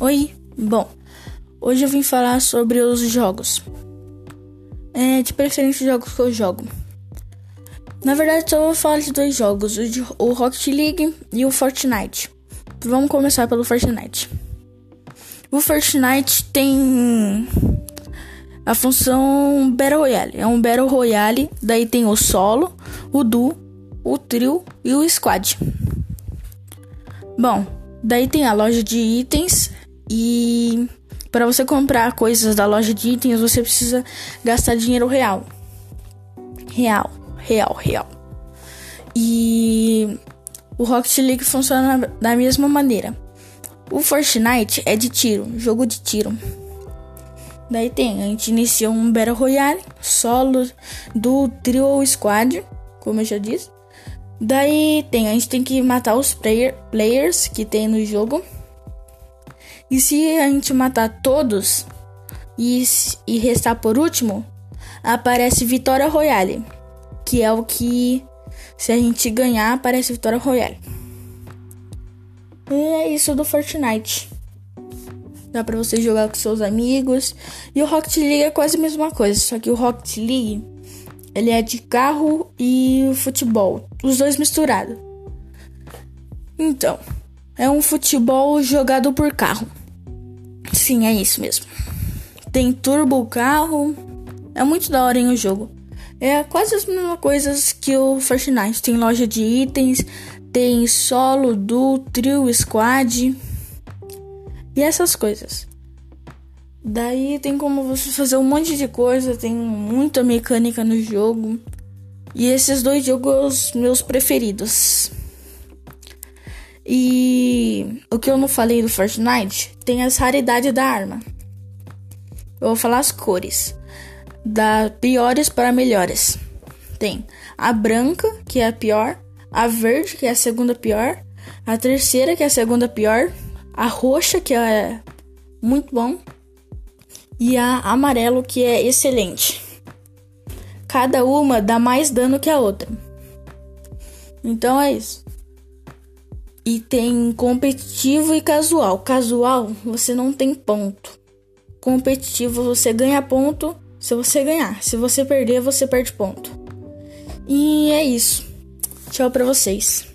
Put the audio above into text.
Oi, bom, hoje eu vim falar sobre os jogos. É, de preferência jogos que eu jogo. Na verdade, só vou falar de dois jogos, o, de, o Rocket League e o Fortnite. Vamos começar pelo Fortnite. O Fortnite tem a função Battle Royale. É um Battle Royale, daí tem o solo, o duo, o trio e o squad. Bom, daí tem a loja de itens e para você comprar coisas da loja de itens, você precisa gastar dinheiro real. Real, real, real. E o Rocket League funciona da mesma maneira. O Fortnite é de tiro, jogo de tiro. Daí tem, a gente inicia um Battle Royale, solo, do trio ou squad, como eu já disse. Daí tem, a gente tem que matar os player, players que tem no jogo. E se a gente matar todos e, e restar por último, aparece Vitória Royale, que é o que se a gente ganhar aparece Vitória Royale. E é isso do Fortnite. Dá pra você jogar com seus amigos. E o Rocket League é quase a mesma coisa, só que o Rocket League ele é de carro e futebol, os dois misturados. Então, é um futebol jogado por carro. Sim, é isso mesmo. Tem turbo carro. É muito da hora em o jogo. É quase as mesmas coisas que o Fortnite. Tem loja de itens, tem solo, duo, trio, squad e essas coisas. Daí tem como você fazer um monte de coisa, tem muita mecânica no jogo. E esses dois jogos meus preferidos. E o que eu não falei do Fortnite tem as raridades da arma. Eu vou falar as cores. Da piores para melhores. Tem a branca, que é a pior, a verde, que é a segunda pior, a terceira, que é a segunda pior, a roxa, que é muito bom, e a amarelo, que é excelente. Cada uma dá mais dano que a outra. Então é isso. E tem competitivo e casual. Casual, você não tem ponto. Competitivo, você ganha ponto se você ganhar. Se você perder, você perde ponto. E é isso. Tchau pra vocês.